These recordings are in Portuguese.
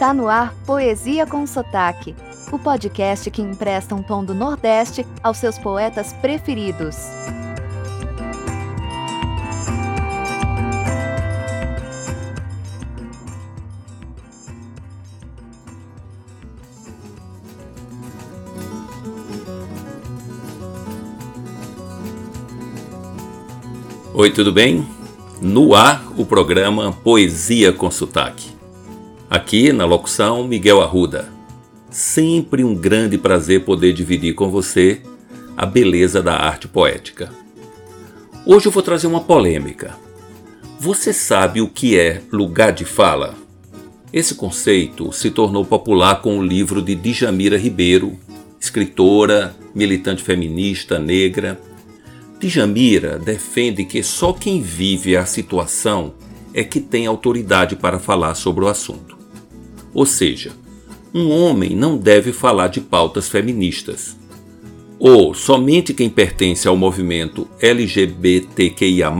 Está no ar Poesia com Sotaque, o podcast que empresta um tom do Nordeste aos seus poetas preferidos. Oi, tudo bem? No ar, o programa Poesia com Sotaque. Aqui na locução, Miguel Arruda. Sempre um grande prazer poder dividir com você a beleza da arte poética. Hoje eu vou trazer uma polêmica. Você sabe o que é lugar de fala? Esse conceito se tornou popular com o livro de Djamira Ribeiro, escritora, militante feminista negra Djamira defende que só quem vive a situação é que tem autoridade para falar sobre o assunto. Ou seja, um homem não deve falar de pautas feministas. Ou somente quem pertence ao movimento LGBTQIA,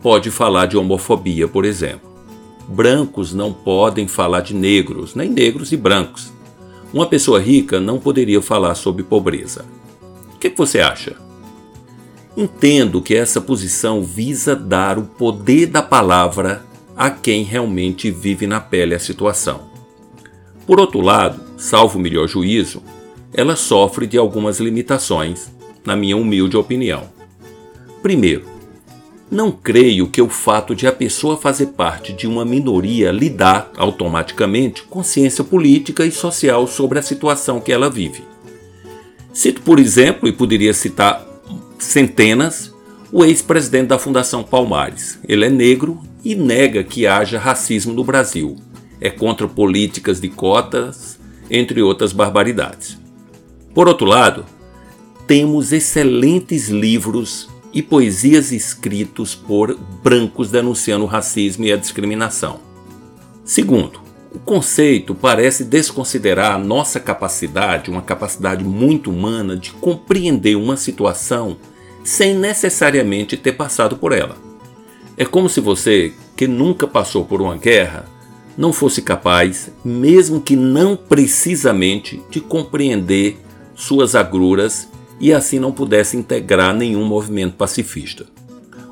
pode falar de homofobia, por exemplo. Brancos não podem falar de negros, nem negros e brancos. Uma pessoa rica não poderia falar sobre pobreza. O que, que você acha? Entendo que essa posição visa dar o poder da palavra a quem realmente vive na pele a situação. Por outro lado, salvo melhor juízo, ela sofre de algumas limitações, na minha humilde opinião. Primeiro, não creio que o fato de a pessoa fazer parte de uma minoria lhe dá automaticamente consciência política e social sobre a situação que ela vive. Cito, por exemplo, e poderia citar centenas, o ex-presidente da Fundação Palmares. Ele é negro e nega que haja racismo no Brasil. É contra políticas de cotas, entre outras barbaridades. Por outro lado, temos excelentes livros e poesias escritos por brancos denunciando o racismo e a discriminação. Segundo, o conceito parece desconsiderar a nossa capacidade, uma capacidade muito humana, de compreender uma situação sem necessariamente ter passado por ela. É como se você, que nunca passou por uma guerra, não fosse capaz, mesmo que não precisamente, de compreender suas agruras e assim não pudesse integrar nenhum movimento pacifista.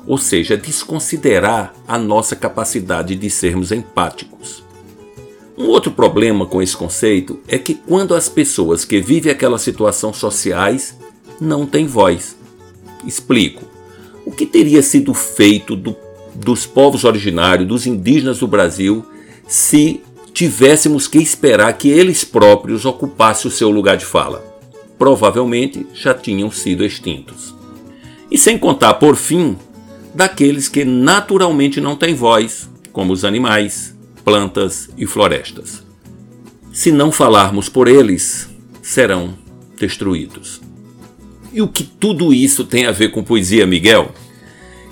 Ou seja, desconsiderar a nossa capacidade de sermos empáticos. Um outro problema com esse conceito é que quando as pessoas que vivem aquelas situações sociais não têm voz. Explico. O que teria sido feito do, dos povos originários, dos indígenas do Brasil, se tivéssemos que esperar que eles próprios ocupassem o seu lugar de fala? Provavelmente já tinham sido extintos. E sem contar, por fim, daqueles que naturalmente não têm voz, como os animais, plantas e florestas. Se não falarmos por eles, serão destruídos. E o que tudo isso tem a ver com poesia, Miguel?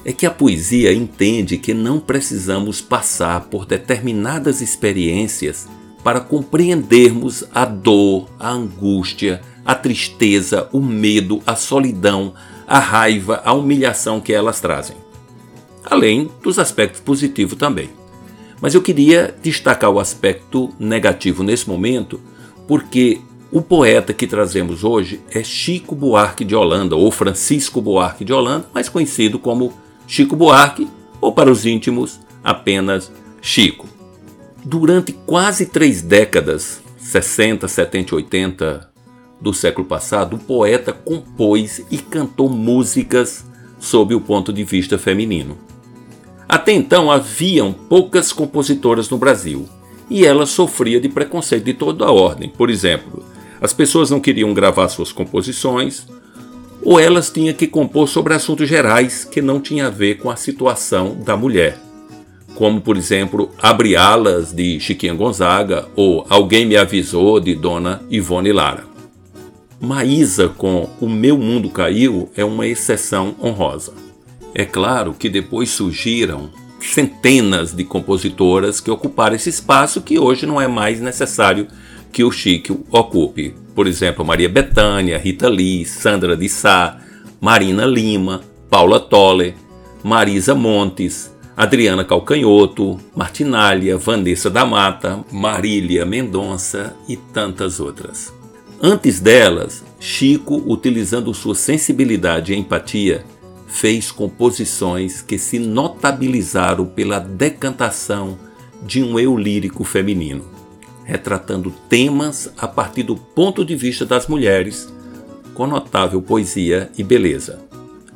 É que a poesia entende que não precisamos passar por determinadas experiências para compreendermos a dor, a angústia, a tristeza, o medo, a solidão, a raiva, a humilhação que elas trazem. Além dos aspectos positivos também. Mas eu queria destacar o aspecto negativo nesse momento, porque o poeta que trazemos hoje é Chico Buarque de Holanda, ou Francisco Buarque de Holanda, mais conhecido como Chico Buarque, ou para os íntimos, apenas Chico. Durante quase três décadas, 60, 70 e 80 do século passado, o poeta compôs e cantou músicas sob o ponto de vista feminino. Até então haviam poucas compositoras no Brasil e ela sofria de preconceito de toda a ordem. Por exemplo, as pessoas não queriam gravar suas composições ou elas tinham que compor sobre assuntos gerais que não tinham a ver com a situação da mulher. Como, por exemplo, Abre Alas de Chiquinha Gonzaga ou Alguém Me Avisou de Dona Ivone Lara. Maísa com O Meu Mundo Caiu é uma exceção honrosa. É claro que depois surgiram centenas de compositoras que ocuparam esse espaço que hoje não é mais necessário que o Chico ocupe. Por exemplo, Maria Bethânia, Rita Lee, Sandra de Sá, Marina Lima, Paula Toller, Marisa Montes, Adriana Calcanhoto, Martinália, Vanessa da Mata, Marília Mendonça e tantas outras. Antes delas, Chico, utilizando sua sensibilidade e empatia, fez composições que se notabilizaram pela decantação de um eu lírico feminino, retratando temas a partir do ponto de vista das mulheres, com notável poesia e beleza.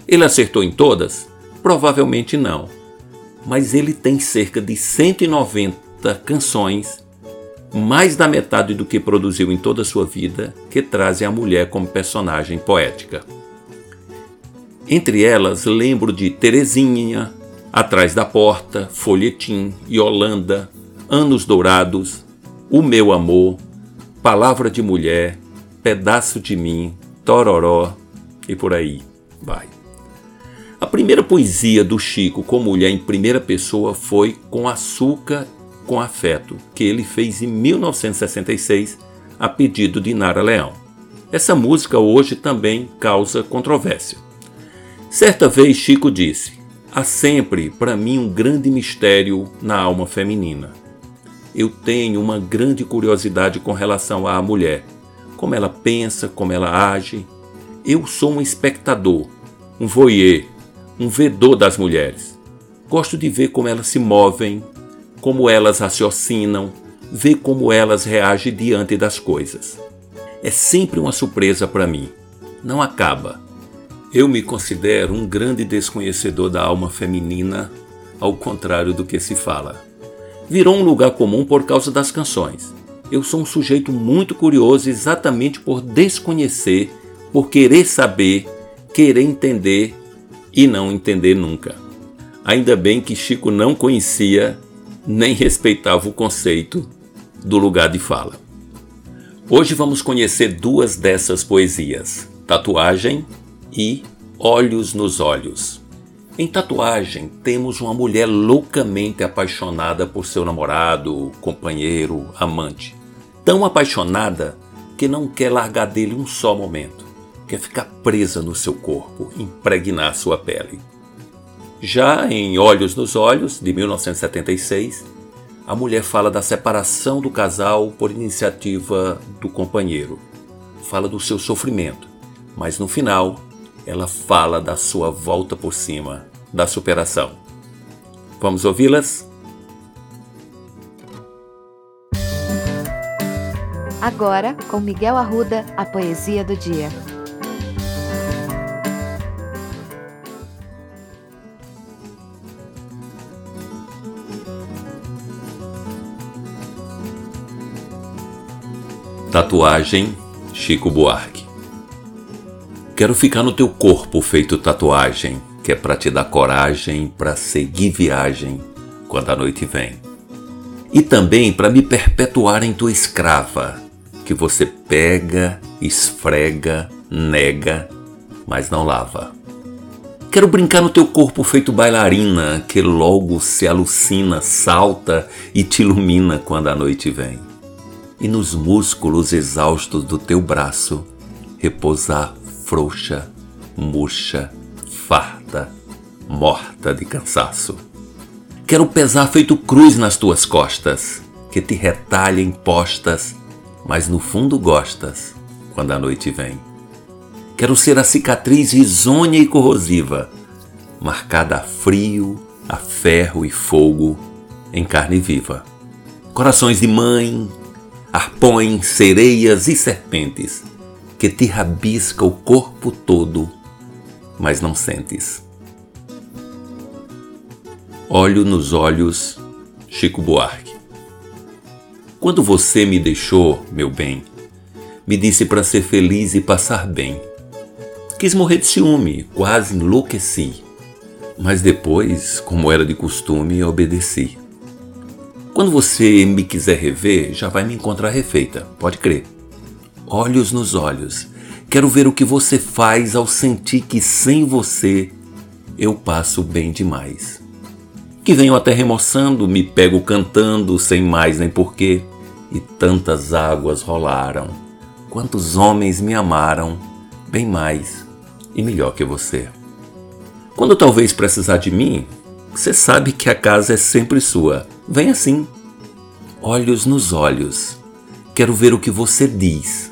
Ele acertou em todas? Provavelmente não mas ele tem cerca de 190 canções, mais da metade do que produziu em toda a sua vida, que trazem a mulher como personagem poética. Entre elas, lembro de Terezinha, Atrás da Porta, Folhetim, Yolanda, Anos Dourados, O Meu Amor, Palavra de Mulher, Pedaço de Mim, Tororó e por aí vai. A primeira poesia do Chico com mulher em primeira pessoa foi Com Açúcar com Afeto, que ele fez em 1966 a pedido de Nara Leão. Essa música hoje também causa controvérsia. Certa vez Chico disse: Há sempre para mim um grande mistério na alma feminina. Eu tenho uma grande curiosidade com relação à mulher, como ela pensa, como ela age. Eu sou um espectador, um voyeur, um vedor das mulheres. Gosto de ver como elas se movem, como elas raciocinam, ver como elas reagem diante das coisas. É sempre uma surpresa para mim. Não acaba. Eu me considero um grande desconhecedor da alma feminina, ao contrário do que se fala. Virou um lugar comum por causa das canções. Eu sou um sujeito muito curioso exatamente por desconhecer, por querer saber, querer entender e não entender nunca. Ainda bem que Chico não conhecia nem respeitava o conceito do lugar de fala. Hoje vamos conhecer duas dessas poesias: Tatuagem e Olhos nos Olhos. Em Tatuagem, temos uma mulher loucamente apaixonada por seu namorado, companheiro, amante. Tão apaixonada que não quer largar dele um só momento quer ficar presa no seu corpo, impregnar sua pele. Já em Olhos nos Olhos, de 1976, a mulher fala da separação do casal por iniciativa do companheiro. Fala do seu sofrimento, mas no final ela fala da sua volta por cima, da superação. Vamos ouvi-las? Agora, com Miguel Arruda, a poesia do dia. Tatuagem Chico Buarque. Quero ficar no teu corpo feito tatuagem, que é para te dar coragem para seguir viagem quando a noite vem. E também para me perpetuar em tua escrava, que você pega, esfrega, nega, mas não lava. Quero brincar no teu corpo feito bailarina, que logo se alucina, salta e te ilumina quando a noite vem e nos músculos exaustos do teu braço repousar frouxa, murcha, farta, morta de cansaço. Quero pesar feito cruz nas tuas costas, que te retalhem postas, mas no fundo gostas quando a noite vem. Quero ser a cicatriz risonha e corrosiva, marcada a frio, a ferro e fogo, em carne viva. Corações de mãe, arpões, sereias e serpentes, que te rabisca o corpo todo, mas não sentes. Olho nos olhos, Chico Buarque. Quando você me deixou, meu bem, me disse para ser feliz e passar bem. Quis morrer de ciúme, quase enlouqueci. Mas depois, como era de costume, obedeci. Quando você me quiser rever, já vai me encontrar refeita, pode crer. Olhos nos olhos. Quero ver o que você faz ao sentir que sem você eu passo bem demais. Que venho até remoçando, me pego cantando sem mais nem porquê, e tantas águas rolaram. Quantos homens me amaram, bem mais e melhor que você. Quando talvez precisar de mim, Você sabe que a casa é sempre sua. Vem assim. Olhos nos olhos. Quero ver o que você diz.